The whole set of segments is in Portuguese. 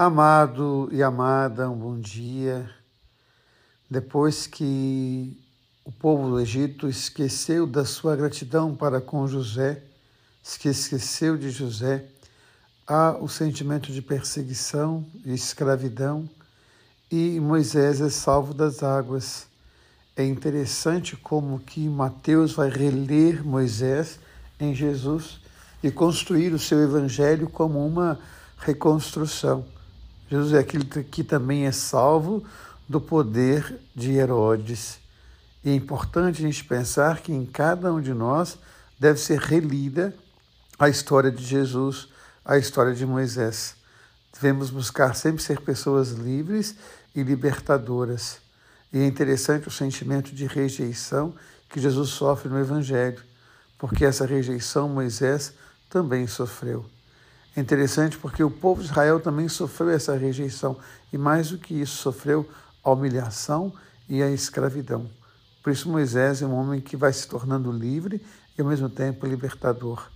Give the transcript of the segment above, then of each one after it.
Amado e amada, um bom dia. Depois que o povo do Egito esqueceu da sua gratidão para com José, se esqueceu de José, há o sentimento de perseguição e escravidão, e Moisés é salvo das águas. É interessante como que Mateus vai reler Moisés em Jesus e construir o seu evangelho como uma reconstrução. Jesus é aquele que também é salvo do poder de Herodes. E é importante a gente pensar que em cada um de nós deve ser relida a história de Jesus, a história de Moisés. Devemos buscar sempre ser pessoas livres e libertadoras. E é interessante o sentimento de rejeição que Jesus sofre no Evangelho, porque essa rejeição Moisés também sofreu. É interessante porque o povo de Israel também sofreu essa rejeição e, mais do que isso, sofreu a humilhação e a escravidão. Por isso, Moisés é um homem que vai se tornando livre e, ao mesmo tempo, libertador.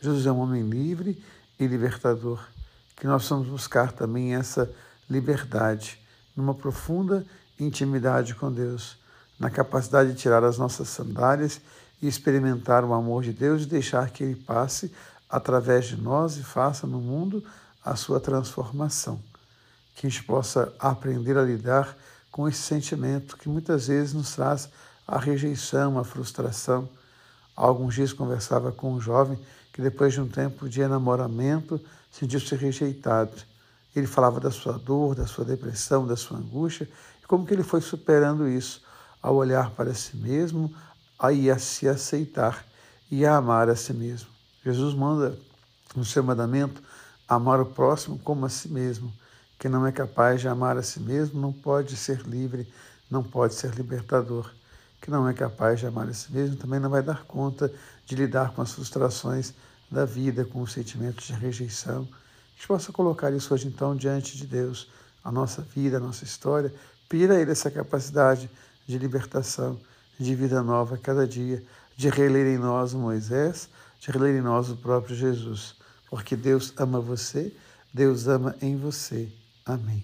Jesus é um homem livre e libertador. Que nós vamos buscar também essa liberdade, numa profunda intimidade com Deus, na capacidade de tirar as nossas sandálias e experimentar o amor de Deus e deixar que Ele passe através de nós e faça no mundo a sua transformação. Que a gente possa aprender a lidar com esse sentimento que muitas vezes nos traz a rejeição, a frustração. Há alguns dias conversava com um jovem que depois de um tempo de enamoramento sentiu-se rejeitado. Ele falava da sua dor, da sua depressão, da sua angústia e como que ele foi superando isso ao olhar para si mesmo, aí a se aceitar e a amar a si mesmo. Jesus manda no seu mandamento amar o próximo como a si mesmo. Quem não é capaz de amar a si mesmo não pode ser livre, não pode ser libertador. Quem não é capaz de amar a si mesmo também não vai dar conta de lidar com as frustrações da vida, com os sentimentos de rejeição. A gente possa colocar isso hoje então diante de Deus, a nossa vida, a nossa história, pedir a Ele essa capacidade de libertação, de vida nova cada dia, de reler em nós Moisés, de reler em nós o próprio Jesus, porque Deus ama você, Deus ama em você. Amém.